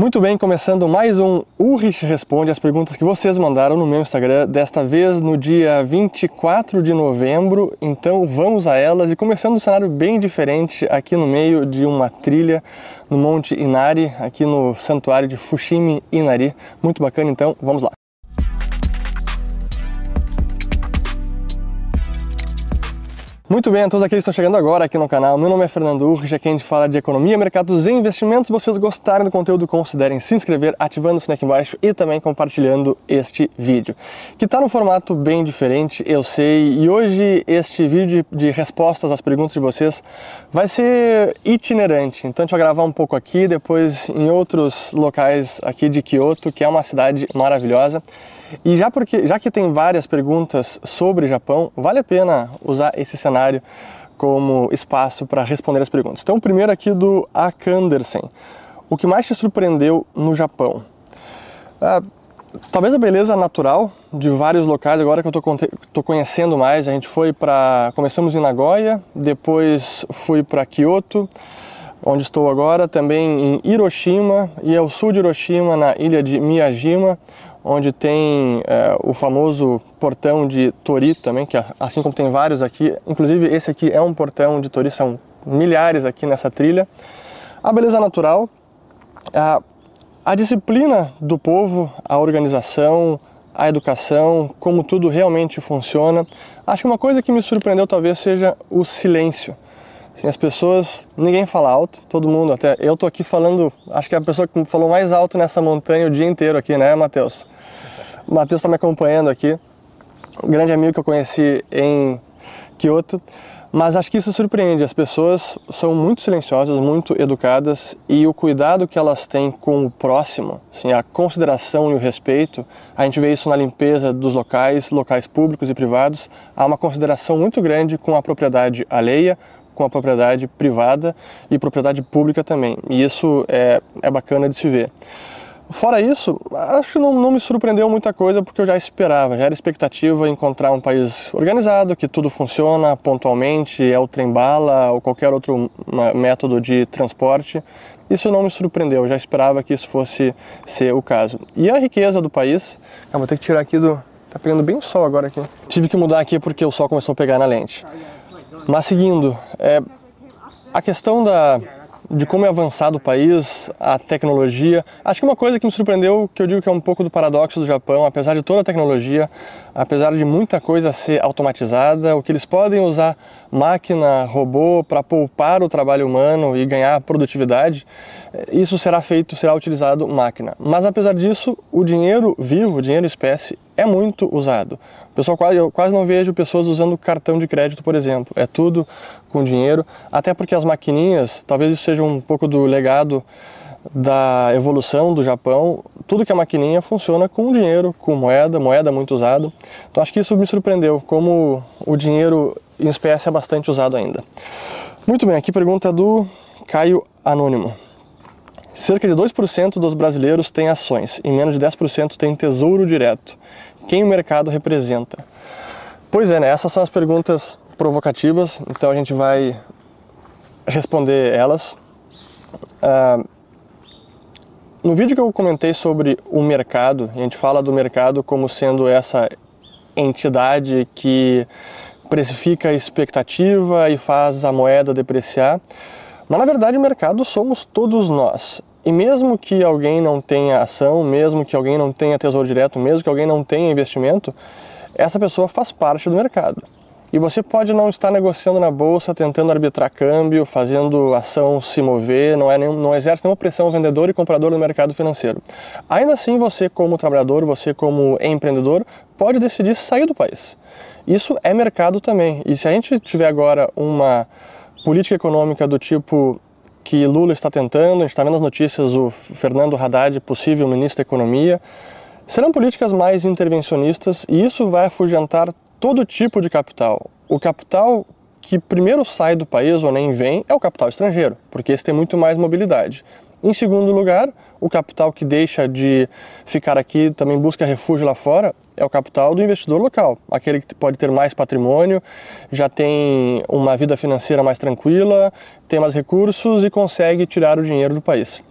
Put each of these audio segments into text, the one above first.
Muito bem, começando mais um Urrich Responde as perguntas que vocês mandaram no meu Instagram, desta vez no dia 24 de novembro. Então vamos a elas e começando um cenário bem diferente aqui no meio de uma trilha no Monte Inari, aqui no santuário de Fushimi Inari. Muito bacana, então vamos lá. Muito bem, a todos aqueles que estão chegando agora aqui no canal, meu nome é Fernando Urge, aqui a gente fala de economia, mercados e investimentos. Se vocês gostarem do conteúdo, considerem se inscrever, ativando o sininho aqui embaixo e também compartilhando este vídeo, que está num formato bem diferente, eu sei, e hoje este vídeo de, de respostas às perguntas de vocês vai ser itinerante. Então a gente vai gravar um pouco aqui, depois em outros locais aqui de Kyoto, que é uma cidade maravilhosa. E já, porque, já que tem várias perguntas sobre Japão, vale a pena usar esse cenário como espaço para responder as perguntas. Então, primeiro aqui do Akandersen. O que mais te surpreendeu no Japão? Ah, talvez a beleza natural de vários locais, agora que eu estou conhecendo mais. A gente foi para. Começamos em Nagoya, depois fui para Kyoto, onde estou agora, também em Hiroshima e ao sul de Hiroshima, na ilha de Miyajima onde tem é, o famoso portão de Tori também, que assim como tem vários aqui, inclusive esse aqui é um portão de Tori, são milhares aqui nessa trilha. A beleza natural, a, a disciplina do povo, a organização, a educação, como tudo realmente funciona. Acho que uma coisa que me surpreendeu talvez seja o silêncio. Assim, as pessoas, ninguém fala alto, todo mundo, até eu tô aqui falando, acho que é a pessoa que falou mais alto nessa montanha o dia inteiro aqui, né, Matheus? O Matheus está me acompanhando aqui, um grande amigo que eu conheci em Kyoto. Mas acho que isso surpreende. As pessoas são muito silenciosas, muito educadas e o cuidado que elas têm com o próximo, assim, a consideração e o respeito, a gente vê isso na limpeza dos locais, locais públicos e privados. Há uma consideração muito grande com a propriedade alheia, com a propriedade privada e propriedade pública também. E isso é, é bacana de se ver. Fora isso, acho que não, não, me surpreendeu muita coisa porque eu já esperava, já era expectativa encontrar um país organizado, que tudo funciona pontualmente, é o trem-bala ou qualquer outro método de transporte. Isso não me surpreendeu, eu já esperava que isso fosse ser o caso. E a riqueza do país, ah, vou ter que tirar aqui do. Tá pegando bem o sol agora aqui. Tive que mudar aqui porque o sol começou a pegar na lente. Mas seguindo, é, a questão da, de como é avançado o país, a tecnologia. Acho que uma coisa que me surpreendeu, que eu digo que é um pouco do paradoxo do Japão, apesar de toda a tecnologia, apesar de muita coisa ser automatizada, o que eles podem usar máquina, robô para poupar o trabalho humano e ganhar produtividade, isso será feito, será utilizado máquina. Mas apesar disso, o dinheiro vivo, o dinheiro espécie, é muito usado. Pessoal, eu quase não vejo pessoas usando cartão de crédito, por exemplo. É tudo com dinheiro, até porque as maquininhas, talvez isso seja um pouco do legado da evolução do Japão, tudo que é maquininha funciona com dinheiro, com moeda, moeda muito usada. Então acho que isso me surpreendeu, como o dinheiro em espécie é bastante usado ainda. Muito bem, aqui pergunta do Caio Anônimo. Cerca de 2% dos brasileiros têm ações e menos de 10% têm tesouro direto. Quem o mercado representa? Pois é, né? essas são as perguntas provocativas, então a gente vai responder elas. Uh, no vídeo que eu comentei sobre o mercado, a gente fala do mercado como sendo essa entidade que precifica a expectativa e faz a moeda depreciar. Mas na verdade o mercado somos todos nós. E mesmo que alguém não tenha ação, mesmo que alguém não tenha tesouro direto, mesmo que alguém não tenha investimento, essa pessoa faz parte do mercado. E você pode não estar negociando na bolsa, tentando arbitrar câmbio, fazendo ação se mover, não, é nenhum, não exerce nenhuma pressão vendedor e comprador no mercado financeiro. Ainda assim, você como trabalhador, você como empreendedor, pode decidir sair do país. Isso é mercado também. E se a gente tiver agora uma política econômica do tipo que Lula está tentando, a gente está vendo as notícias, o Fernando Haddad, possível ministro da Economia, serão políticas mais intervencionistas e isso vai afugentar todo tipo de capital. O capital que primeiro sai do país ou nem vem é o capital estrangeiro, porque esse tem muito mais mobilidade. Em segundo lugar, o capital que deixa de ficar aqui também busca refúgio lá fora é o capital do investidor local, aquele que pode ter mais patrimônio, já tem uma vida financeira mais tranquila, tem mais recursos e consegue tirar o dinheiro do país.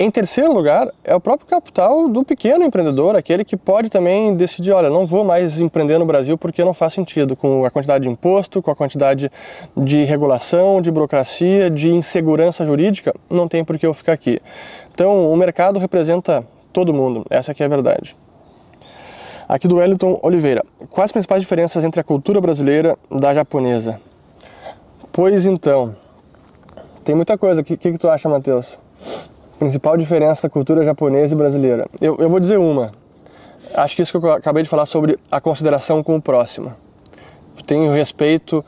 Em terceiro lugar, é o próprio capital do pequeno empreendedor, aquele que pode também decidir, olha, não vou mais empreender no Brasil porque não faz sentido, com a quantidade de imposto, com a quantidade de regulação, de burocracia, de insegurança jurídica, não tem por que eu ficar aqui. Então, o mercado representa todo mundo, essa aqui é a verdade. Aqui do Wellington Oliveira. Quais as principais diferenças entre a cultura brasileira da japonesa? Pois então, tem muita coisa. O que, que, que tu acha, Matheus? Principal diferença da cultura japonesa e brasileira. Eu, eu vou dizer uma. Acho que isso que eu acabei de falar sobre a consideração com o próximo. Tenho respeito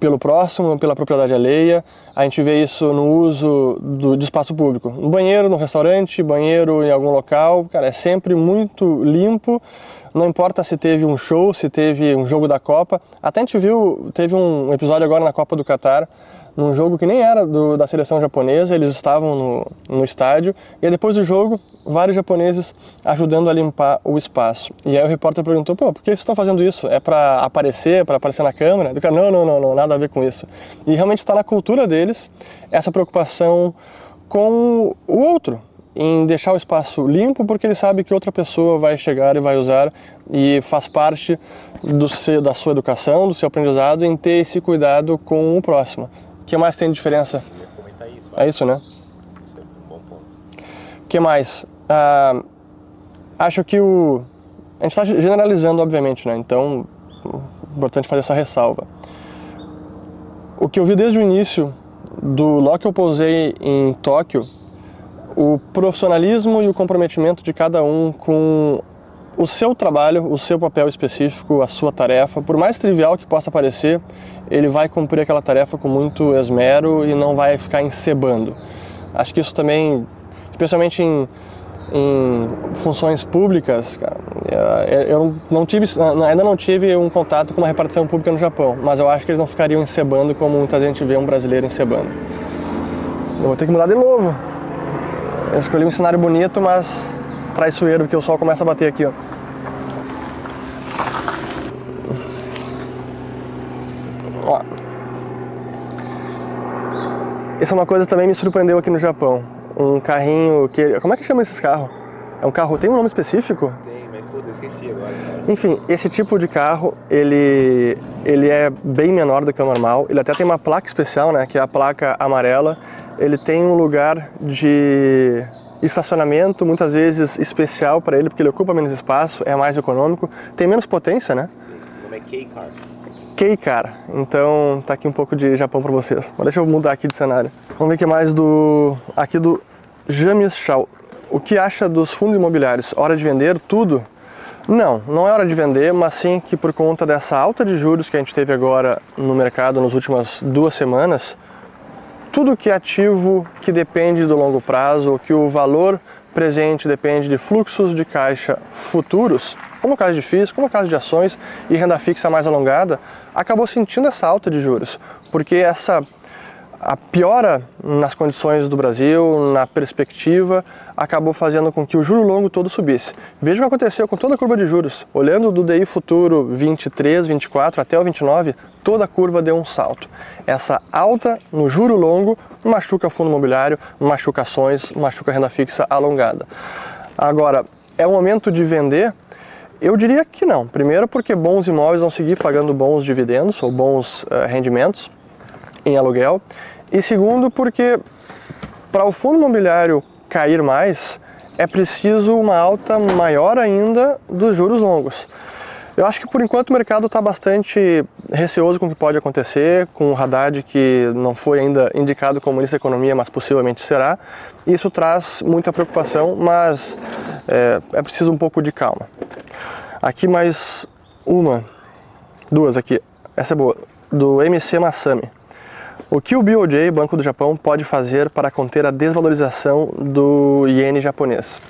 pelo próximo, pela propriedade alheia. A gente vê isso no uso do, de espaço público. No banheiro, no restaurante, banheiro em algum local, cara, é sempre muito limpo. Não importa se teve um show, se teve um jogo da Copa. Até a gente viu, teve um episódio agora na Copa do Catar, num jogo que nem era do, da seleção japonesa, eles estavam no, no estádio, e depois do jogo, vários japoneses ajudando a limpar o espaço. E aí o repórter perguntou, pô, por que vocês estão fazendo isso? É para aparecer, para aparecer na câmera? Do cara, não, não, não, não, nada a ver com isso. E realmente está na cultura deles essa preocupação com o outro, em deixar o espaço limpo porque ele sabe que outra pessoa vai chegar e vai usar e faz parte do seu, da sua educação, do seu aprendizado em ter esse cuidado com o próximo. O que mais tem de diferença? Isso, é isso, né? Isso é um bom ponto. O que mais? Ah, acho que o... A gente está generalizando, obviamente, né? Então, é importante fazer essa ressalva. O que eu vi desde o início do logo que eu pousei em Tóquio, o profissionalismo e o comprometimento de cada um com o seu trabalho, o seu papel específico, a sua tarefa, por mais trivial que possa parecer, ele vai cumprir aquela tarefa com muito esmero e não vai ficar encebando. Acho que isso também, especialmente em, em funções públicas, cara, é, eu não tive, ainda não tive um contato com uma repartição pública no Japão, mas eu acho que eles não ficariam encebando como muita gente vê um brasileiro encebando. Eu vou ter que mudar de novo. Eu escolhi um cenário bonito, mas traiçoeiro, porque o sol começa a bater aqui, ó. Ó. Isso é uma coisa que também me surpreendeu aqui no Japão. Um carrinho que. Como é que chama esses carros? É um carro. Tem um nome específico? Tem, mas puta, esqueci agora. Cara. Enfim, esse tipo de carro, ele, ele é bem menor do que o normal. Ele até tem uma placa especial, né? Que é a placa amarela. Ele tem um lugar de estacionamento, muitas vezes especial para ele, porque ele ocupa menos espaço, é mais econômico, tem menos potência, né? Sim, o nome é K-Car. K-Car. Então tá aqui um pouco de Japão para vocês. Mas deixa eu mudar aqui de cenário. Vamos ver o que mais do aqui do James Shaw. O que acha dos fundos imobiliários? Hora de vender tudo? Não, não é hora de vender, mas sim que por conta dessa alta de juros que a gente teve agora no mercado nas últimas duas semanas, tudo que é ativo que depende do longo prazo, ou que o valor presente depende de fluxos de caixa futuros, como o caso de FIIs, como o caso de ações e renda fixa mais alongada, acabou sentindo essa alta de juros, porque essa a piora nas condições do Brasil, na perspectiva, acabou fazendo com que o juro longo todo subisse. Veja o que aconteceu com toda a curva de juros. Olhando do DI futuro 23, 24 até o 29, toda a curva deu um salto. Essa alta no juro longo machuca fundo imobiliário, machuca ações, machuca renda fixa alongada. Agora, é o momento de vender? Eu diria que não. Primeiro, porque bons imóveis vão seguir pagando bons dividendos ou bons uh, rendimentos em aluguel. E segundo, porque para o fundo imobiliário cair mais, é preciso uma alta maior ainda dos juros longos. Eu acho que por enquanto o mercado está bastante receoso com o que pode acontecer, com o Haddad que não foi ainda indicado como ministro da Economia, mas possivelmente será. Isso traz muita preocupação, mas é, é preciso um pouco de calma. Aqui mais uma, duas aqui. Essa é boa, do MC Masami. O que o BOJ, Banco do Japão, pode fazer para conter a desvalorização do iene japonês?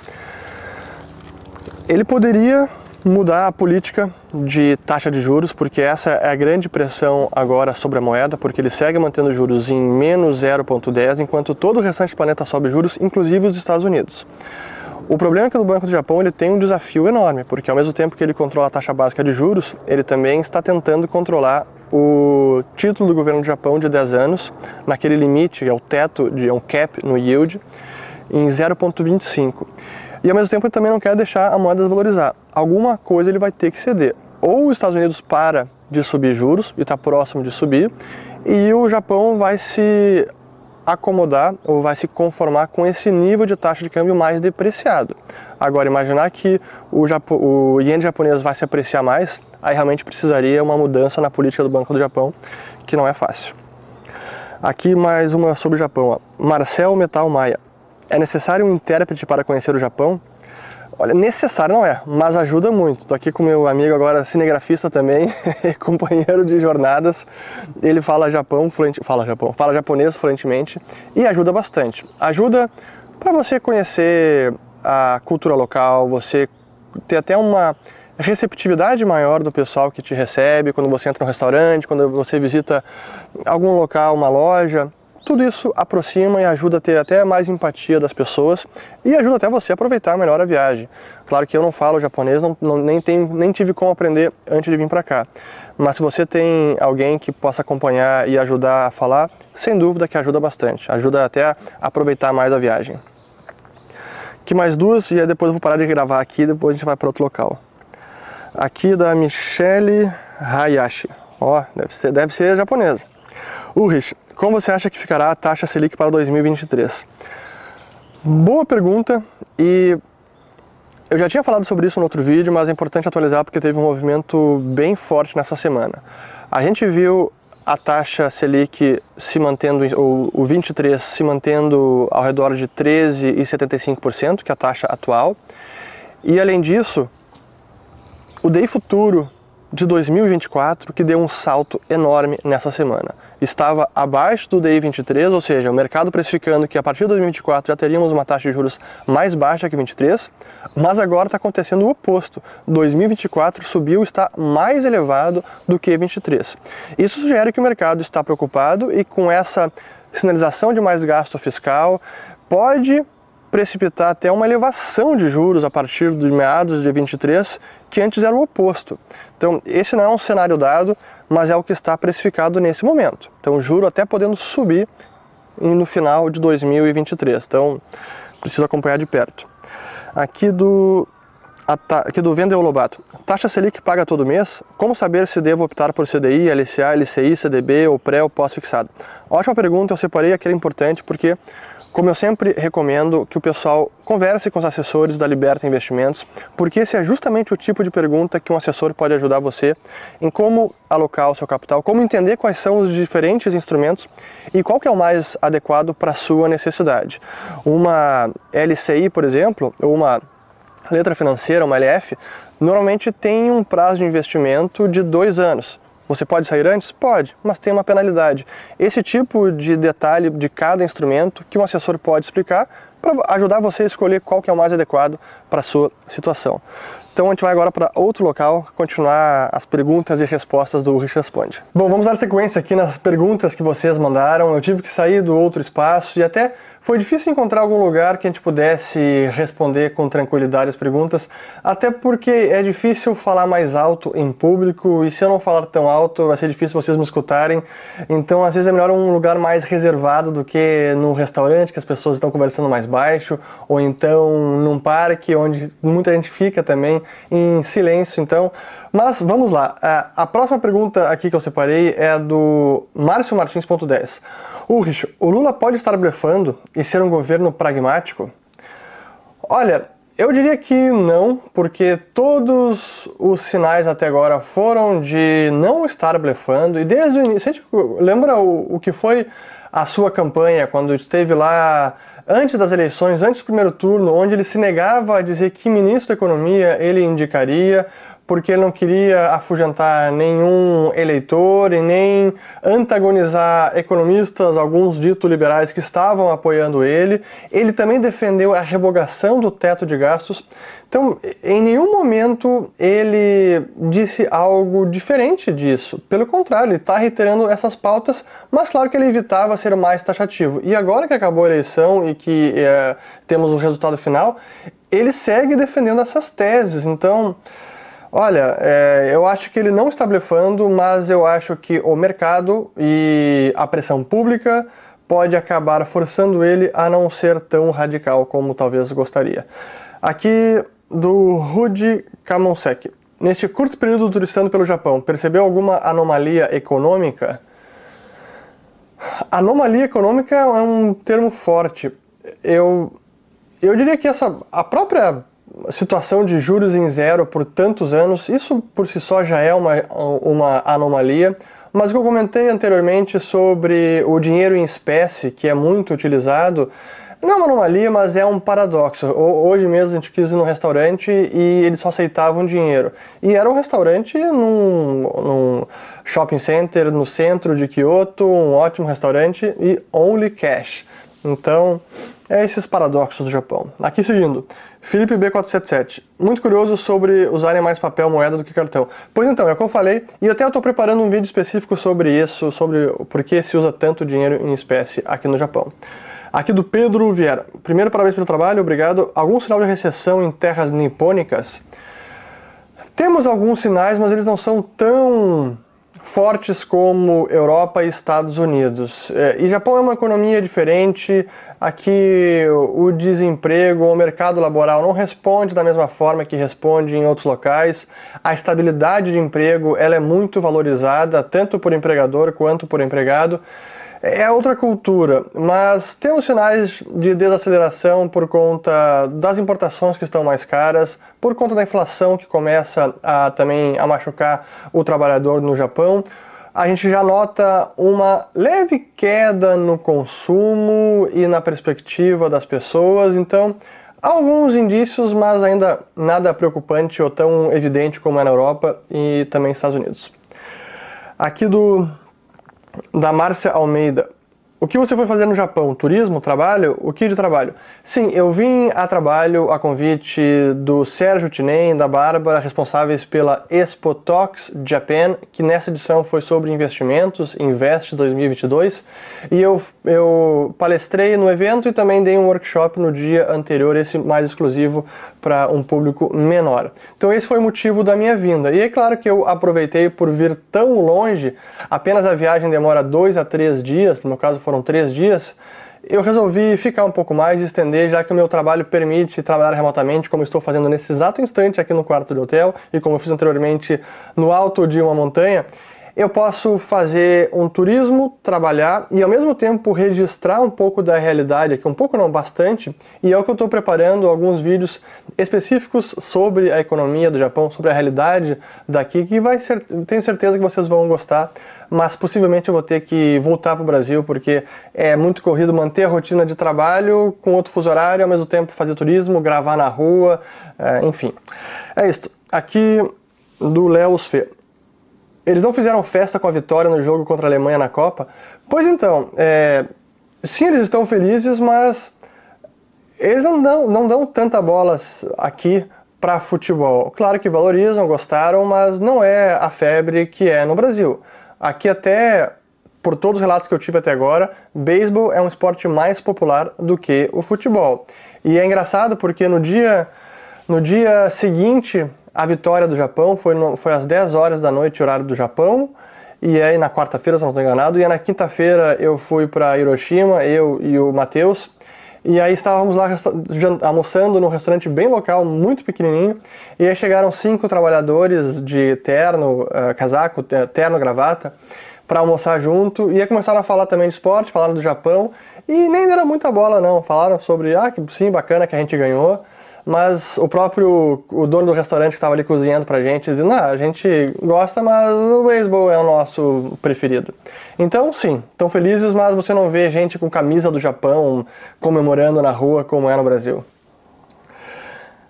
Ele poderia mudar a política de taxa de juros, porque essa é a grande pressão agora sobre a moeda, porque ele segue mantendo juros em menos 0,10, enquanto todo o restante do planeta sobe juros, inclusive os Estados Unidos. O problema é que o Banco do Japão ele tem um desafio enorme, porque ao mesmo tempo que ele controla a taxa básica de juros, ele também está tentando controlar o título do governo do Japão de 10 anos, naquele limite, é o teto, de, é um cap no yield. em 0,25. E ao mesmo tempo ele também não quer deixar a moeda desvalorizar. Alguma coisa ele vai ter que ceder. Ou os Estados Unidos para de subir juros e está próximo de subir, e o Japão vai se acomodar ou vai se conformar com esse nível de taxa de câmbio mais depreciado. Agora, imaginar que o, Japo, o iene japonês vai se apreciar mais, aí realmente precisaria uma mudança na política do Banco do Japão, que não é fácil. Aqui mais uma sobre o Japão. Ó. Marcel Metal Maia. É necessário um intérprete para conhecer o Japão? Olha, necessário não é, mas ajuda muito. Estou aqui com meu amigo agora cinegrafista também, companheiro de jornadas. Ele fala Japão, fluente, fala Japão, fala japonês fluentemente e ajuda bastante. Ajuda para você conhecer a cultura local, você ter até uma receptividade maior do pessoal que te recebe quando você entra no restaurante, quando você visita algum local, uma loja. Tudo isso aproxima e ajuda a ter até mais empatia das pessoas e ajuda até você a aproveitar melhor a viagem. Claro que eu não falo japonês, não, não, nem, tenho, nem tive como aprender antes de vir para cá. Mas se você tem alguém que possa acompanhar e ajudar a falar, sem dúvida que ajuda bastante. Ajuda até a aproveitar mais a viagem. Que mais duas e depois eu vou parar de gravar aqui depois a gente vai para outro local. Aqui da Michelle Hayashi. Ó, deve ser, deve ser japonesa. Ulrich, como você acha que ficará a taxa Selic para 2023? Boa pergunta e eu já tinha falado sobre isso no outro vídeo, mas é importante atualizar porque teve um movimento bem forte nessa semana. A gente viu a taxa Selic se mantendo, ou o 23 se mantendo ao redor de 13,75%, que é a taxa atual. E além disso, o DEI futuro de 2024 que deu um salto enorme nessa semana. Estava abaixo do DI 23, ou seja, o mercado precificando que a partir de 2024 já teríamos uma taxa de juros mais baixa que 23, mas agora está acontecendo o oposto. 2024 subiu está mais elevado do que 23. Isso sugere que o mercado está preocupado e com essa sinalização de mais gasto fiscal pode precipitar até uma elevação de juros a partir de meados de 23, que antes era o oposto. Então, esse não é um cenário dado, mas é o que está precificado nesse momento. Então, juro até podendo subir no final de 2023. Então, precisa acompanhar de perto. Aqui do aqui do Vendel Lobato. Taxa Selic paga todo mês? Como saber se devo optar por CDI, LCA, LCI, CDB ou pré ou pós-fixado? Ótima pergunta, eu separei aquele importante porque como eu sempre recomendo que o pessoal converse com os assessores da Liberta Investimentos, porque esse é justamente o tipo de pergunta que um assessor pode ajudar você em como alocar o seu capital, como entender quais são os diferentes instrumentos e qual que é o mais adequado para a sua necessidade. Uma LCI, por exemplo, ou uma letra financeira, uma LF, normalmente tem um prazo de investimento de dois anos. Você pode sair antes? Pode, mas tem uma penalidade. Esse tipo de detalhe de cada instrumento que um assessor pode explicar para ajudar você a escolher qual que é o mais adequado para a sua situação. Então a gente vai agora para outro local continuar as perguntas e respostas do Rich Responde. Bom, vamos dar sequência aqui nas perguntas que vocês mandaram. Eu tive que sair do outro espaço e até foi difícil encontrar algum lugar que a gente pudesse responder com tranquilidade as perguntas, até porque é difícil falar mais alto em público e se eu não falar tão alto vai ser difícil vocês me escutarem. Então, às vezes é melhor um lugar mais reservado do que no restaurante que as pessoas estão conversando mais baixo, ou então num parque onde muita gente fica também em silêncio. Então, mas vamos lá. A próxima pergunta aqui que eu separei é do Márcio Martins.10. Ulrich, o Lula pode estar blefando e ser um governo pragmático? Olha, eu diria que não, porque todos os sinais até agora foram de não estar blefando, e desde o início, lembra o, o que foi a sua campanha quando esteve lá antes das eleições, antes do primeiro turno, onde ele se negava a dizer que ministro da Economia ele indicaria, porque ele não queria afugentar nenhum eleitor e nem antagonizar economistas, alguns dito liberais que estavam apoiando ele. Ele também defendeu a revogação do teto de gastos. Então, em nenhum momento ele disse algo diferente disso. Pelo contrário, ele está reiterando essas pautas, mas claro que ele evitava ser mais taxativo. E agora que acabou a eleição e que é, temos o resultado final, ele segue defendendo essas teses. Então, Olha, é, eu acho que ele não está blefando, mas eu acho que o mercado e a pressão pública pode acabar forçando ele a não ser tão radical como talvez gostaria. Aqui do Rudi Kamonsek. Neste curto período turistando pelo Japão, percebeu alguma anomalia econômica? Anomalia econômica é um termo forte. Eu, eu diria que essa, a própria situação de juros em zero por tantos anos, isso por si só já é uma, uma anomalia. Mas o que eu comentei anteriormente sobre o dinheiro em espécie, que é muito utilizado, não é uma anomalia, mas é um paradoxo. Hoje mesmo a gente quis ir num restaurante e eles só aceitavam dinheiro. E era um restaurante num, num shopping center no centro de Kyoto, um ótimo restaurante e only cash. Então, é esses paradoxos do Japão. Aqui seguindo, Felipe B477, muito curioso sobre usarem mais papel moeda do que cartão. Pois então, é o que eu falei, e até eu estou preparando um vídeo específico sobre isso, sobre por que se usa tanto dinheiro em espécie aqui no Japão. Aqui do Pedro Vieira. Primeiro, parabéns pelo trabalho, obrigado. Algum sinal de recessão em terras nipônicas? Temos alguns sinais, mas eles não são tão fortes como Europa e Estados Unidos. É, e Japão é uma economia diferente. Aqui o desemprego, o mercado laboral não responde da mesma forma que responde em outros locais. A estabilidade de emprego ela é muito valorizada tanto por empregador quanto por empregado. É outra cultura, mas temos sinais de desaceleração por conta das importações que estão mais caras, por conta da inflação que começa a também a machucar o trabalhador no Japão. A gente já nota uma leve queda no consumo e na perspectiva das pessoas, então alguns indícios, mas ainda nada preocupante ou tão evidente como é na Europa e também nos Estados Unidos. Aqui do da Márcia Almeida. O que você foi fazer no Japão? Turismo? Trabalho? O que de trabalho? Sim, eu vim a trabalho a convite do Sérgio Tinem da Bárbara, responsáveis pela Expo Talks Japan, que nessa edição foi sobre investimentos, Invest 2022, e eu, eu palestrei no evento e também dei um workshop no dia anterior, esse mais exclusivo para um público menor. Então esse foi o motivo da minha vinda. E é claro que eu aproveitei por vir tão longe, apenas a viagem demora dois a três dias, no meu caso foram três dias, eu resolvi ficar um pouco mais e estender, já que o meu trabalho permite trabalhar remotamente, como estou fazendo nesse exato instante aqui no quarto de hotel e como eu fiz anteriormente no alto de uma montanha eu posso fazer um turismo, trabalhar e ao mesmo tempo registrar um pouco da realidade aqui, um pouco não, bastante, e é o que eu estou preparando alguns vídeos específicos sobre a economia do Japão, sobre a realidade daqui, que vai ser, tenho certeza que vocês vão gostar, mas possivelmente eu vou ter que voltar para o Brasil, porque é muito corrido manter a rotina de trabalho com outro fuso horário, ao mesmo tempo fazer turismo, gravar na rua, é, enfim. É isso. Aqui do Léo Fê. Eles não fizeram festa com a vitória no jogo contra a Alemanha na Copa? Pois então, é, sim, eles estão felizes, mas eles não dão, não dão tanta bolas aqui para futebol. Claro que valorizam, gostaram, mas não é a febre que é no Brasil. Aqui até, por todos os relatos que eu tive até agora, beisebol é um esporte mais popular do que o futebol. E é engraçado porque no dia, no dia seguinte a vitória do Japão foi, no, foi às 10 horas da noite, horário do Japão. E aí na quarta-feira, se não estou enganado, e aí na quinta-feira eu fui para Hiroshima, eu e o Matheus. E aí estávamos lá almoçando num restaurante bem local, muito pequenininho. E aí chegaram cinco trabalhadores de terno, uh, casaco, terno, gravata, para almoçar junto. E aí começaram a falar também de esporte, falaram do Japão. E nem deram muita bola não, falaram sobre, ah, que sim, bacana que a gente ganhou mas o próprio o dono do restaurante que estava ali cozinhando pra gente dizia, não, a gente gosta, mas o beisebol é o nosso preferido. Então, sim, estão felizes, mas você não vê gente com camisa do Japão comemorando na rua como é no Brasil.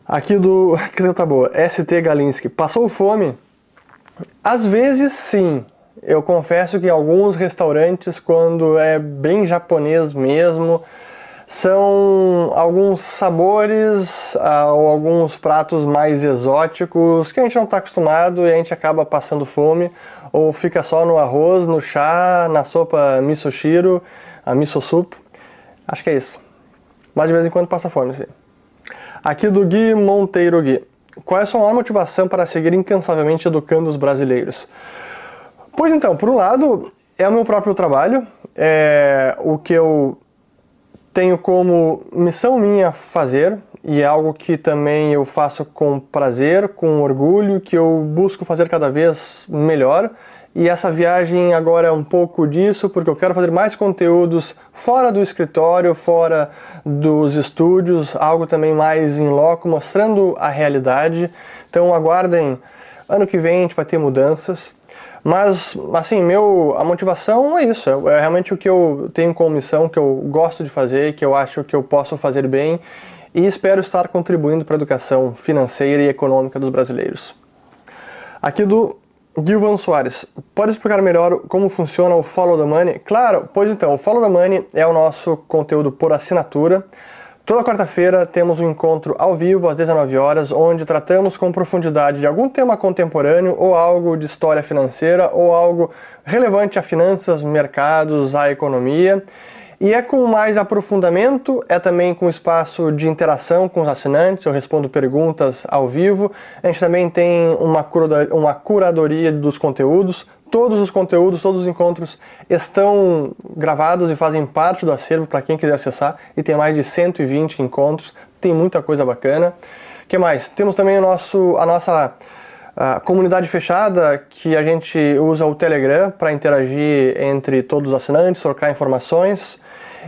Aqui do. Que tá boa. ST Galinski. Passou fome? Às vezes sim. Eu confesso que alguns restaurantes, quando é bem japonês mesmo, são alguns sabores ah, ou alguns pratos mais exóticos que a gente não está acostumado e a gente acaba passando fome ou fica só no arroz, no chá, na sopa misoshiro, a miso soup. Acho que é isso. Mas de vez em quando passa fome, sim. Aqui do Gui Monteiro Gui. Qual é a sua maior motivação para seguir incansavelmente educando os brasileiros? Pois então, por um lado, é o meu próprio trabalho, é o que eu tenho como missão minha fazer e é algo que também eu faço com prazer, com orgulho, que eu busco fazer cada vez melhor. E essa viagem agora é um pouco disso, porque eu quero fazer mais conteúdos fora do escritório, fora dos estúdios, algo também mais em loco, mostrando a realidade. Então aguardem, ano que vem a gente vai ter mudanças. Mas, assim, meu, a motivação é isso, é realmente o que eu tenho como missão, que eu gosto de fazer, que eu acho que eu posso fazer bem e espero estar contribuindo para a educação financeira e econômica dos brasileiros. Aqui do Gilvan Soares, pode explicar melhor como funciona o Follow the Money? Claro, pois então, o Follow the Money é o nosso conteúdo por assinatura. Toda quarta-feira temos um encontro ao vivo às 19 horas, onde tratamos com profundidade de algum tema contemporâneo ou algo de história financeira ou algo relevante a finanças, mercados, a economia. E é com mais aprofundamento, é também com espaço de interação com os assinantes, eu respondo perguntas ao vivo. A gente também tem uma curadoria dos conteúdos. Todos os conteúdos, todos os encontros estão gravados e fazem parte do acervo para quem quiser acessar. E tem mais de 120 encontros, tem muita coisa bacana. O que mais? Temos também o nosso, a nossa a comunidade fechada, que a gente usa o Telegram para interagir entre todos os assinantes, trocar informações.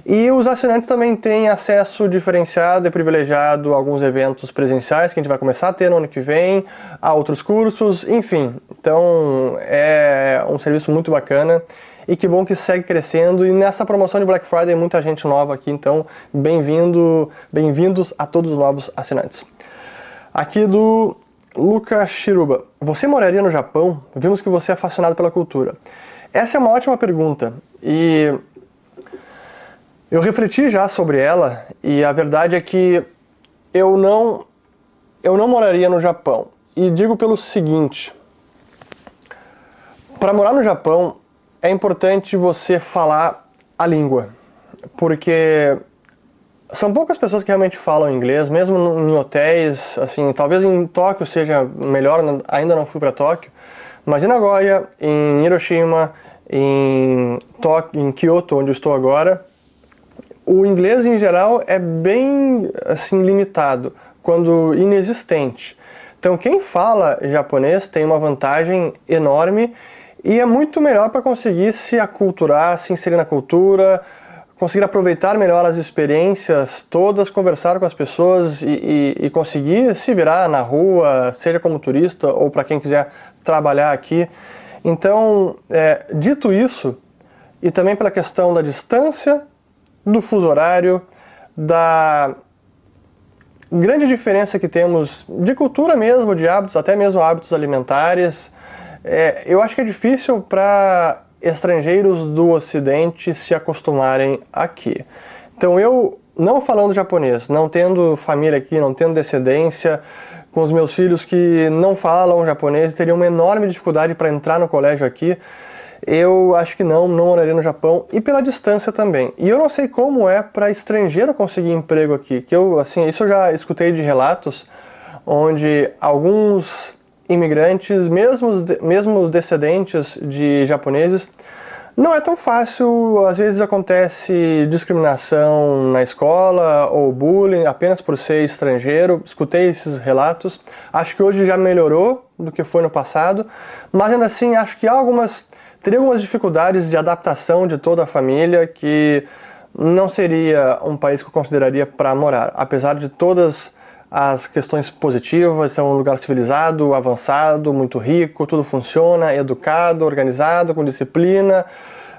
E os assinantes também têm acesso diferenciado e privilegiado a alguns eventos presenciais que a gente vai começar a ter no ano que vem, a outros cursos, enfim. Então é um serviço muito bacana e que bom que segue crescendo. E nessa promoção de Black Friday muita gente nova aqui, então bem-vindo, bem-vindos a todos os novos assinantes. Aqui do Luca Shiruba, você moraria no Japão? Vimos que você é fascinado pela cultura. Essa é uma ótima pergunta e eu refleti já sobre ela e a verdade é que eu não eu não moraria no Japão. E digo pelo seguinte: para morar no Japão é importante você falar a língua, porque são poucas pessoas que realmente falam inglês, mesmo em hotéis, assim, talvez em Tóquio seja melhor, ainda não fui para Tóquio, mas em Nagoya, em Hiroshima, em, Tóquio, em Kyoto, onde eu estou agora, o inglês em geral é bem assim limitado, quando inexistente. Então quem fala japonês tem uma vantagem enorme e é muito melhor para conseguir se aculturar, se inserir na cultura, conseguir aproveitar melhor as experiências todas, conversar com as pessoas e, e, e conseguir se virar na rua, seja como turista ou para quem quiser trabalhar aqui. Então, é, dito isso, e também pela questão da distância do fuso horário, da grande diferença que temos de cultura mesmo, de hábitos, até mesmo hábitos alimentares. É, eu acho que é difícil para estrangeiros do Ocidente se acostumarem aqui. Então eu, não falando japonês, não tendo família aqui, não tendo descendência, com os meus filhos que não falam japonês, teriam uma enorme dificuldade para entrar no colégio aqui eu acho que não, não moraria no Japão e pela distância também. E eu não sei como é para estrangeiro conseguir emprego aqui, que eu assim, isso eu já escutei de relatos onde alguns imigrantes, mesmo, mesmo descendentes de japoneses, não é tão fácil, às vezes acontece discriminação na escola ou bullying apenas por ser estrangeiro. Escutei esses relatos. Acho que hoje já melhorou do que foi no passado, mas ainda assim acho que há algumas teria algumas dificuldades de adaptação de toda a família que não seria um país que eu consideraria para morar, apesar de todas as questões positivas, é um lugar civilizado, avançado, muito rico, tudo funciona, educado, organizado, com disciplina.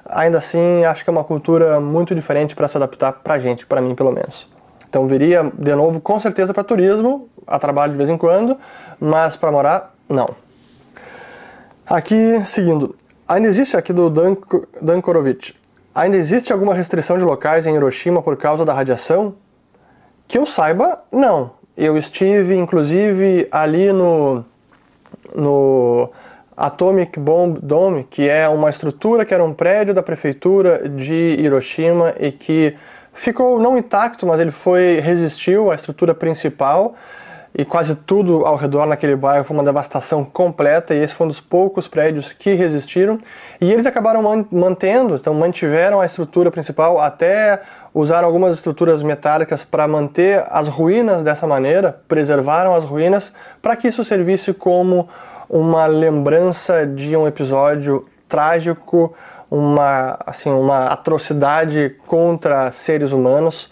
Ainda assim, acho que é uma cultura muito diferente para se adaptar para a gente, para mim pelo menos. Então viria de novo com certeza para turismo, a trabalho de vez em quando, mas para morar, não. Aqui, seguindo, Ainda existe aqui do Dan, Dan. Ainda existe alguma restrição de locais em Hiroshima por causa da radiação? Que eu saiba, não. Eu estive, inclusive, ali no, no Atomic Bomb Dome, que é uma estrutura que era um prédio da prefeitura de Hiroshima e que ficou não intacto, mas ele foi resistiu à estrutura principal e quase tudo ao redor naquele bairro foi uma devastação completa e esse foi um dos poucos prédios que resistiram. E eles acabaram mantendo, então mantiveram a estrutura principal até usaram algumas estruturas metálicas para manter as ruínas dessa maneira, preservaram as ruínas para que isso servisse como uma lembrança de um episódio trágico, uma assim uma atrocidade contra seres humanos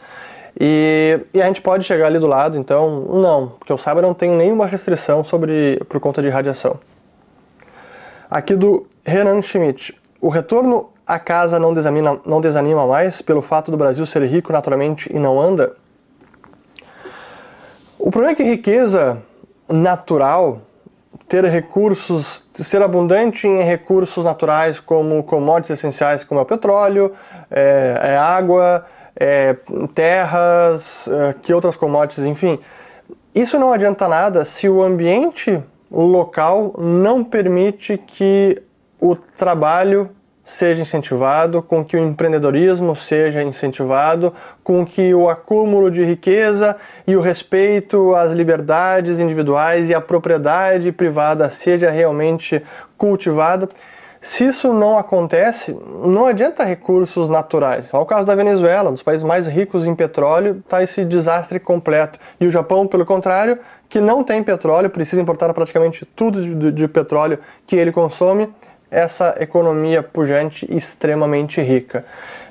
e, e, a gente pode chegar ali do lado, então não, porque eu saiba não tem nenhuma restrição sobre por conta de radiação. Aqui do Renan Schmidt. O retorno à casa não desanima, não desanima mais pelo fato do Brasil ser rico naturalmente e não anda? O problema é que riqueza natural, ter recursos, ser abundante em recursos naturais como commodities essenciais como é o petróleo, é, é água, é, terras, é, que outras commodities, enfim. Isso não adianta nada se o ambiente local não permite que o trabalho seja incentivado, com que o empreendedorismo seja incentivado, com que o acúmulo de riqueza e o respeito às liberdades individuais e à propriedade privada seja realmente cultivado. Se isso não acontece, não adianta recursos naturais. Olha o caso da Venezuela, um dos países mais ricos em petróleo, está esse desastre completo. E o Japão, pelo contrário, que não tem petróleo, precisa importar praticamente tudo de, de petróleo que ele consome, essa economia pujante extremamente rica.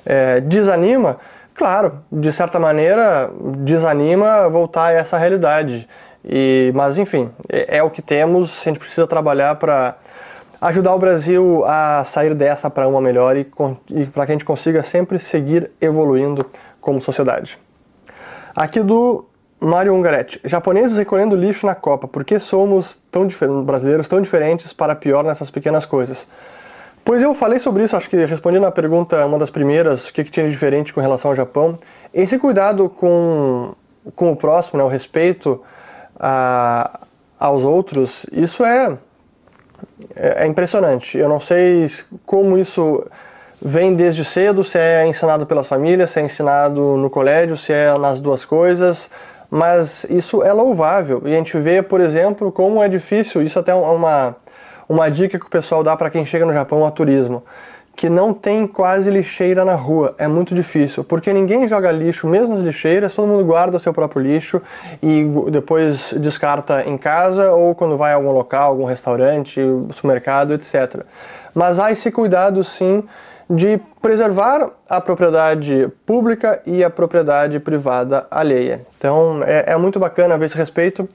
É, desanima? Claro, de certa maneira, desanima voltar a essa realidade. E, mas, enfim, é, é o que temos, a gente precisa trabalhar para ajudar o Brasil a sair dessa para uma melhor e, e para que a gente consiga sempre seguir evoluindo como sociedade. Aqui do Mário Ungaretti. Japoneses recolhendo lixo na Copa. Por que somos tão brasileiros tão diferentes para pior nessas pequenas coisas? Pois eu falei sobre isso, acho que respondi na pergunta, uma das primeiras, o que, que tinha de diferente com relação ao Japão. Esse cuidado com, com o próximo, né, o respeito a, aos outros, isso é é, é impressionante. Eu não sei como isso vem desde cedo, se é ensinado pelas famílias, se é ensinado no colégio, se é nas duas coisas, mas isso é louvável. E a gente vê, por exemplo, como é difícil, isso até é uma, uma dica que o pessoal dá para quem chega no Japão a turismo que não tem quase lixeira na rua. É muito difícil, porque ninguém joga lixo, mesmo nas lixeiras, todo mundo guarda o seu próprio lixo e depois descarta em casa ou quando vai a algum local, algum restaurante, supermercado, etc. Mas há esse cuidado sim de preservar a propriedade pública e a propriedade privada alheia. Então é, é muito bacana ver esse respeito.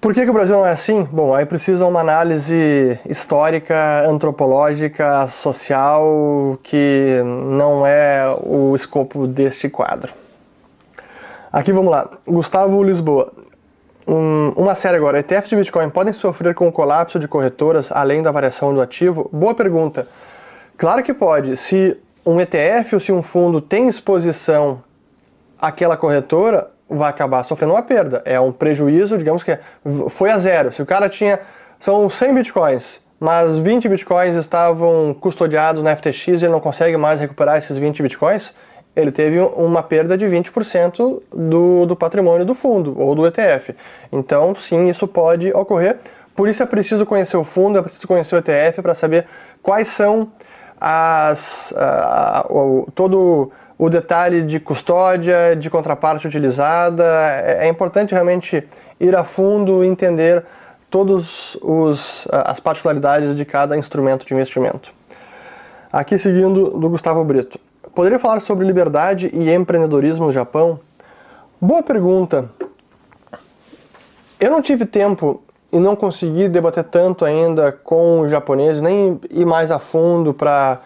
Por que, que, o Brasil não é assim? Bom, aí precisa uma análise histórica, antropológica, social, que não é o escopo deste quadro. Aqui vamos lá. Gustavo Lisboa. Um, uma série agora. ETFs de Bitcoin podem sofrer com o colapso de corretoras além da variação do ativo? Boa pergunta. Claro que pode. Se um ETF ou se um fundo tem exposição àquela corretora, vai acabar sofrendo uma perda. É um prejuízo, digamos que foi a zero. Se o cara tinha. São 100 bitcoins, mas 20 bitcoins estavam custodiados na FTX e ele não consegue mais recuperar esses 20 bitcoins, ele teve uma perda de 20% do, do patrimônio do fundo ou do ETF. Então, sim, isso pode ocorrer. Por isso é preciso conhecer o fundo, é preciso conhecer o ETF para saber quais são as, todo o detalhe de custódia, de contraparte utilizada. É, é importante realmente ir a fundo e entender todas as particularidades de cada instrumento de investimento. Aqui seguindo do Gustavo Brito. Poderia falar sobre liberdade e empreendedorismo no Japão? Boa pergunta. Eu não tive tempo e não consegui debater tanto ainda com os japoneses, nem ir mais a fundo para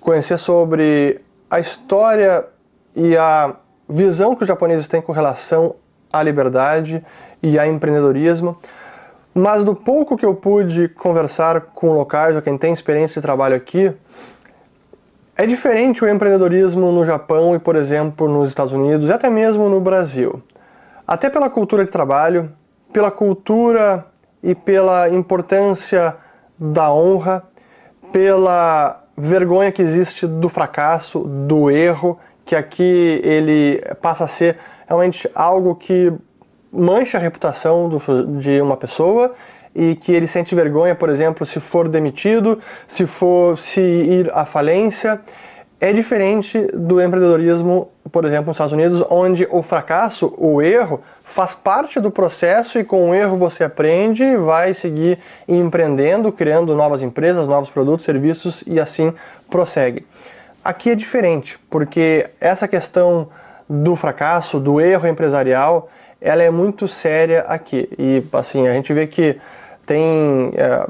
conhecer sobre a história e a visão que os japoneses têm com relação à liberdade e ao empreendedorismo. Mas do pouco que eu pude conversar com locais ou quem tem experiência de trabalho aqui, é diferente o empreendedorismo no Japão e, por exemplo, nos Estados Unidos e até mesmo no Brasil. Até pela cultura de trabalho, pela cultura e pela importância da honra, pela vergonha que existe do fracasso, do erro, que aqui ele passa a ser realmente algo que mancha a reputação do, de uma pessoa e que ele sente vergonha, por exemplo, se for demitido, se for se ir à falência. É diferente do empreendedorismo, por exemplo, nos Estados Unidos, onde o fracasso, o erro, faz parte do processo e com o erro você aprende e vai seguir empreendendo, criando novas empresas, novos produtos, serviços e assim prossegue. Aqui é diferente, porque essa questão do fracasso, do erro empresarial, ela é muito séria aqui. E assim, a gente vê que tem, é,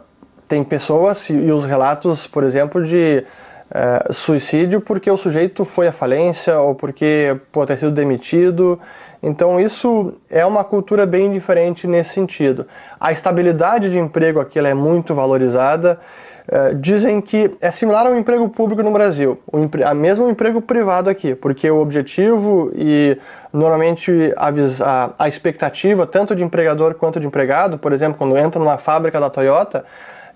tem pessoas e os relatos, por exemplo, de é, suicídio porque o sujeito foi à falência ou porque pode ter sido demitido. Então isso é uma cultura bem diferente nesse sentido. A estabilidade de emprego aqui é muito valorizada. Eh, dizem que é similar ao emprego público no Brasil, o empre a mesmo emprego privado aqui, porque o objetivo e normalmente a, a, a expectativa tanto de empregador quanto de empregado, por exemplo, quando entra numa fábrica da Toyota,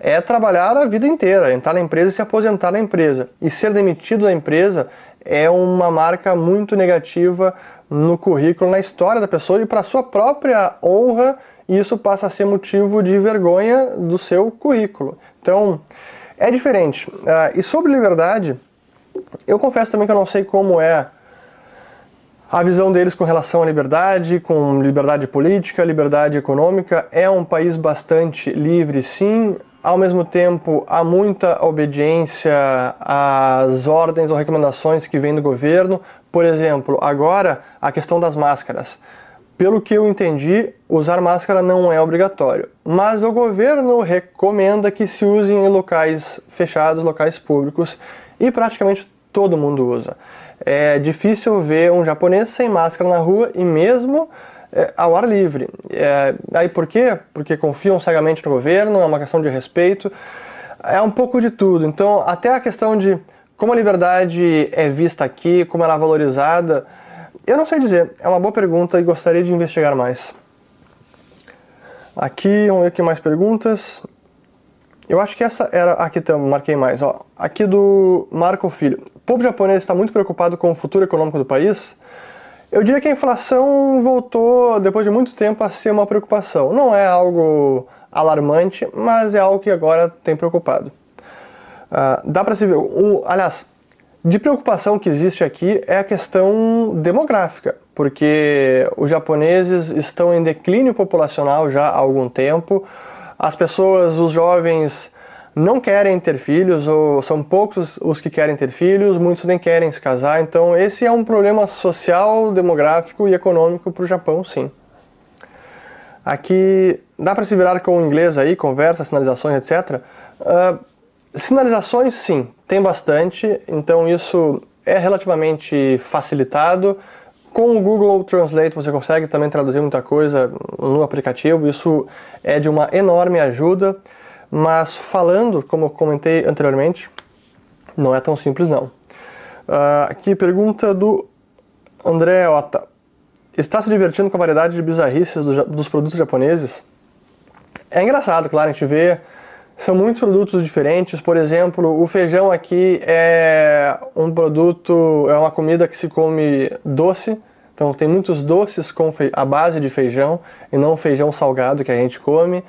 é trabalhar a vida inteira, entrar na empresa e se aposentar na empresa. E ser demitido da empresa é uma marca muito negativa no currículo, na história da pessoa e para sua própria honra, isso passa a ser motivo de vergonha do seu currículo. Então, é diferente. Uh, e sobre liberdade, eu confesso também que eu não sei como é a visão deles com relação à liberdade, com liberdade política, liberdade econômica. É um país bastante livre, sim. Ao mesmo tempo, há muita obediência às ordens ou recomendações que vêm do governo. Por exemplo, agora a questão das máscaras. Pelo que eu entendi, usar máscara não é obrigatório, mas o governo recomenda que se use em locais fechados, locais públicos, e praticamente todo mundo usa. É difícil ver um japonês sem máscara na rua e mesmo ao ar livre. É, aí por quê? Porque confiam cegamente no governo, é uma questão de respeito, é um pouco de tudo. Então, até a questão de como a liberdade é vista aqui, como ela é valorizada, eu não sei dizer, é uma boa pergunta e gostaria de investigar mais. Aqui, vamos ver aqui mais perguntas. Eu acho que essa era aqui eu marquei mais. Ó. Aqui do Marco Filho. O povo japonês está muito preocupado com o futuro econômico do país? Eu diria que a inflação voltou, depois de muito tempo, a ser uma preocupação. Não é algo alarmante, mas é algo que agora tem preocupado. Uh, dá para se ver. Um, aliás, de preocupação que existe aqui é a questão demográfica, porque os japoneses estão em declínio populacional já há algum tempo. As pessoas, os jovens, não querem ter filhos, ou são poucos os que querem ter filhos, muitos nem querem se casar. Então, esse é um problema social, demográfico e econômico para o Japão, sim. Aqui dá para se virar com o inglês aí, conversa, sinalizações, etc. Uh, Sinalizações, sim, tem bastante, então isso é relativamente facilitado. Com o Google Translate você consegue também traduzir muita coisa no aplicativo, isso é de uma enorme ajuda, mas falando, como eu comentei anteriormente, não é tão simples não. Uh, aqui pergunta do André Ota. Está se divertindo com a variedade de bizarrices dos produtos japoneses? É engraçado, claro, a gente vê são muitos produtos diferentes, por exemplo, o feijão aqui é um produto, é uma comida que se come doce, então tem muitos doces com a base de feijão e não feijão salgado que a gente come.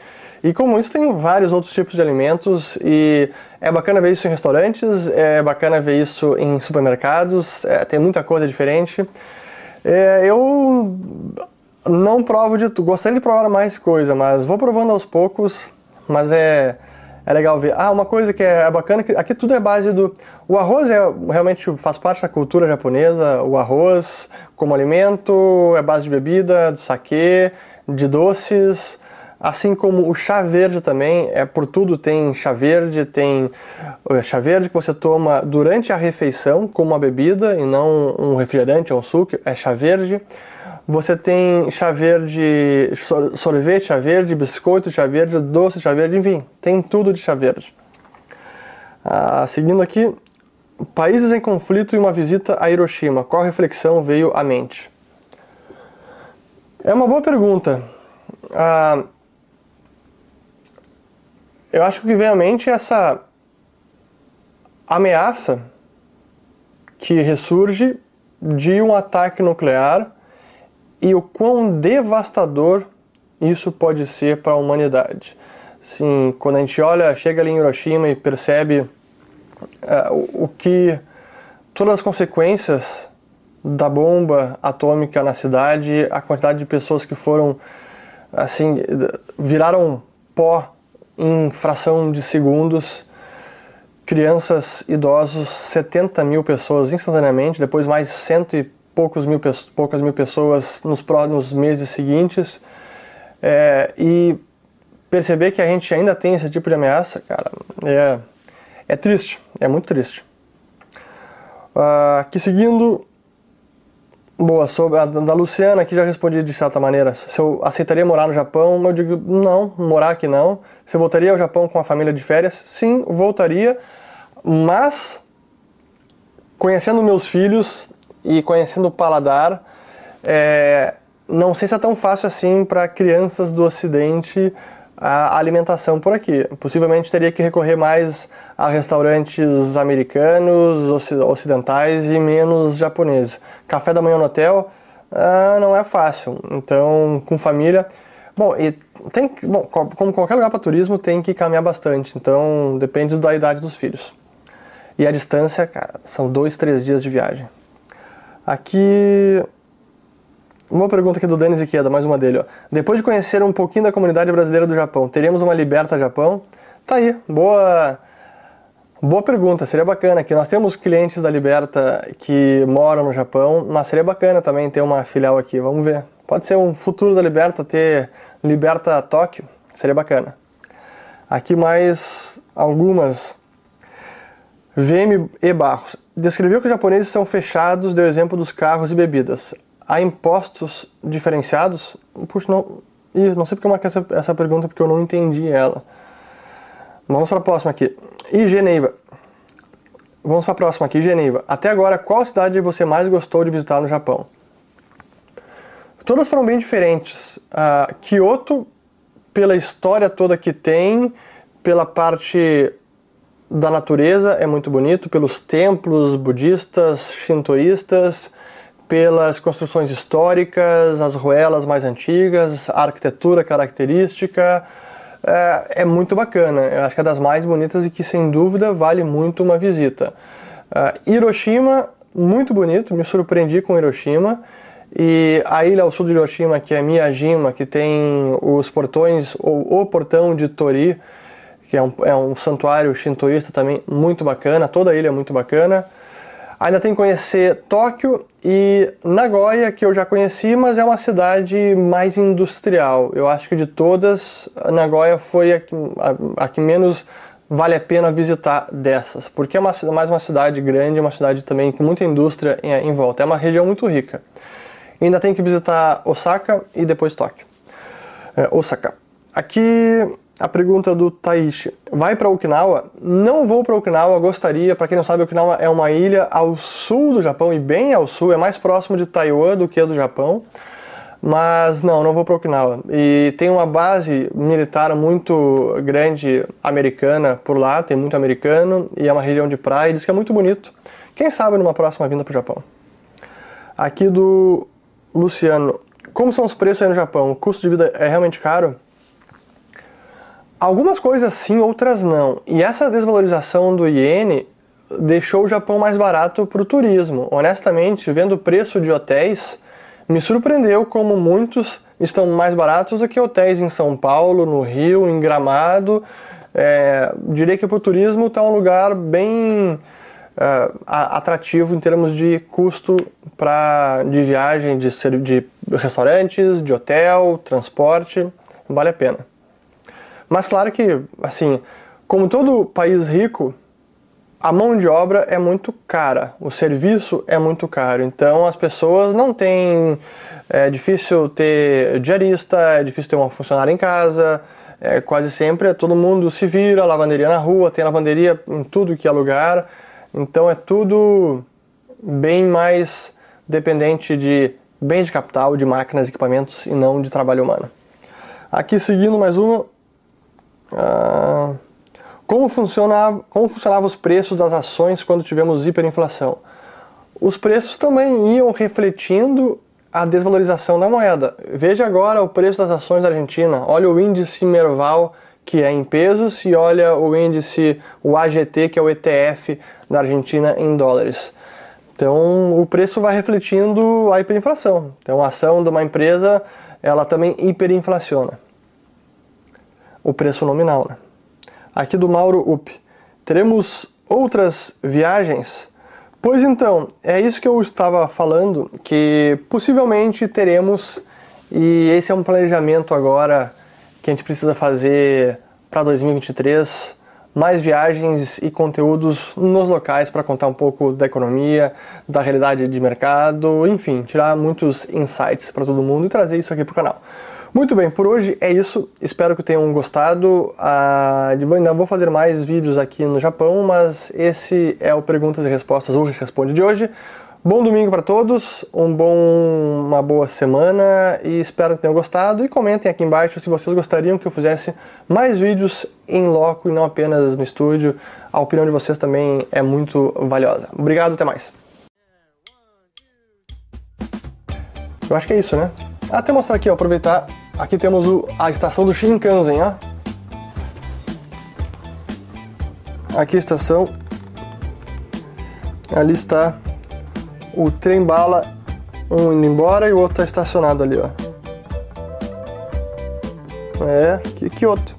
E como isso tem vários outros tipos de alimentos e é bacana ver isso em restaurantes, é bacana ver isso em supermercados, é, tem muita coisa diferente. É, eu não provo de tudo, gostaria de provar mais coisa, mas vou provando aos poucos, mas é é legal ver. Ah, uma coisa que é bacana, que aqui tudo é base do... O arroz é, realmente faz parte da cultura japonesa, o arroz como alimento, é base de bebida, do saquê, de doces, assim como o chá verde também, é por tudo tem chá verde, tem é, chá verde que você toma durante a refeição como uma bebida e não um refrigerante ou um suco, é chá verde. Você tem chá verde, sorvete chá verde, biscoito chá verde, doce chá verde, enfim, tem tudo de chá verde. Ah, seguindo aqui, países em conflito e uma visita a Hiroshima, qual reflexão veio à mente? É uma boa pergunta. Ah, eu acho que vem à mente essa ameaça que ressurge de um ataque nuclear e o quão devastador isso pode ser para a humanidade. Sim, quando a gente olha, chega ali em Hiroshima e percebe uh, o, que todas as consequências da bomba atômica na cidade, a quantidade de pessoas que foram assim viraram pó em fração de segundos, crianças, idosos, 70 mil pessoas instantaneamente, depois mais cento e poucos mil, poucas mil pessoas nos próximos meses seguintes, é, e perceber que a gente ainda tem esse tipo de ameaça, cara, é, é triste, é muito triste. Uh, aqui seguindo, Boa, sobre a da Luciana aqui já respondi de certa maneira. Se eu aceitaria morar no Japão, eu digo não, morar aqui não. Se eu voltaria ao Japão com a família de férias, sim, voltaria, mas conhecendo meus filhos e conhecendo o paladar, é, não sei se é tão fácil assim para crianças do Ocidente a alimentação por aqui. Possivelmente teria que recorrer mais a restaurantes americanos, ocidentais e menos japoneses. Café da manhã no hotel ah, não é fácil. Então, com família. Bom, e tem, bom, como qualquer lugar para turismo, tem que caminhar bastante. Então, depende da idade dos filhos. E a distância, cara, são dois, três dias de viagem. Aqui uma pergunta aqui do Denis Ikeda, mais uma dele. Ó. Depois de conhecer um pouquinho da comunidade brasileira do Japão, teríamos uma Liberta Japão? Tá aí, boa, boa pergunta, seria bacana que nós temos clientes da Liberta que moram no Japão, mas seria bacana também ter uma filial aqui, vamos ver. Pode ser um futuro da Liberta ter Liberta Tóquio, seria bacana. Aqui mais algumas. VM e Barros. Descreveu que os japoneses são fechados, deu exemplo dos carros e bebidas há impostos diferenciados? Puxa, não, Ih, não sei porque eu marquei essa, essa pergunta, porque eu não entendi ela. Vamos para a próxima aqui. E Geneiva. Vamos para a próxima aqui, Geneiva. Até agora, qual cidade você mais gostou de visitar no Japão? Todas foram bem diferentes. Uh, Kyoto, pela história toda que tem, pela parte da natureza, é muito bonito, pelos templos budistas, shintoístas, pelas construções históricas, as ruelas mais antigas, a arquitetura característica. É, é, muito bacana, eu acho que é das mais bonitas e que sem dúvida vale muito uma visita. Uh, Hiroshima, muito bonito, me surpreendi com Hiroshima. E a ilha ao sul de Hiroshima, que é Miyajima, que tem os portões, ou o portão de Tori, que é um, é um santuário shintoísta também muito bacana, toda a ilha é muito bacana. Ainda tem que conhecer Tóquio e Nagoya, que eu já conheci, mas é uma cidade mais industrial. Eu acho que de todas, Nagoya foi a que, a, a que menos vale a pena visitar dessas, porque é uma, mais uma cidade grande, uma cidade também com muita indústria em, em volta. É uma região muito rica. Ainda tem que visitar Osaka e depois Tóquio. É, Osaka. Aqui a pergunta do Taishi. Vai para Okinawa? Não vou para Okinawa, gostaria. Para quem não sabe, Okinawa é uma ilha ao sul do Japão e bem ao sul, é mais próximo de Taiwan do que do Japão. Mas não, não vou para Okinawa. E tem uma base militar muito grande americana por lá, tem muito americano e é uma região de praia, diz que é muito bonito. Quem sabe numa próxima vinda para o Japão. Aqui do Luciano. Como são os preços aí no Japão? O custo de vida é realmente caro? Algumas coisas sim, outras não. E essa desvalorização do iene deixou o Japão mais barato para o turismo. Honestamente, vendo o preço de hotéis, me surpreendeu como muitos estão mais baratos do que hotéis em São Paulo, no Rio, em Gramado. É, diria que para o turismo está um lugar bem é, atrativo em termos de custo pra, de viagem, de, de restaurantes, de hotel, transporte. Vale a pena. Mas claro que, assim, como todo país rico, a mão de obra é muito cara, o serviço é muito caro, então as pessoas não têm. É difícil ter diarista, é difícil ter uma funcionária em casa, é, quase sempre todo mundo se vira, lavanderia na rua, tem lavanderia em tudo que é lugar, então é tudo bem mais dependente de bens de capital, de máquinas, equipamentos e não de trabalho humano. Aqui seguindo mais uma, ah, como, funcionava, como funcionavam os preços das ações quando tivemos hiperinflação? Os preços também iam refletindo a desvalorização da moeda. Veja agora o preço das ações da Argentina. Olha o índice Merval, que é em pesos, e olha o índice, o AGT, que é o ETF da Argentina em dólares. Então, o preço vai refletindo a hiperinflação. Então, a ação de uma empresa, ela também hiperinflaciona. O preço nominal, né? Aqui do Mauro Up. Teremos outras viagens? Pois então, é isso que eu estava falando, que possivelmente teremos, e esse é um planejamento agora que a gente precisa fazer para 2023 mais viagens e conteúdos nos locais para contar um pouco da economia, da realidade de mercado, enfim, tirar muitos insights para todo mundo e trazer isso aqui para o canal. Muito bem, por hoje é isso. Espero que tenham gostado. Ah, ainda vou fazer mais vídeos aqui no Japão, mas esse é o Perguntas e Respostas Urge Responde de hoje. Bom domingo para todos, um bom, uma boa semana e espero que tenham gostado. E comentem aqui embaixo se vocês gostariam que eu fizesse mais vídeos em loco e não apenas no estúdio. A opinião de vocês também é muito valiosa. Obrigado, até mais. Eu acho que é isso, né? Até mostrar aqui, ó, aproveitar. Aqui temos o, a estação do Shinkansen, ó. Aqui a estação. Ali está o trem bala, um indo embora e o outro está estacionado ali, ó. É, que, outro.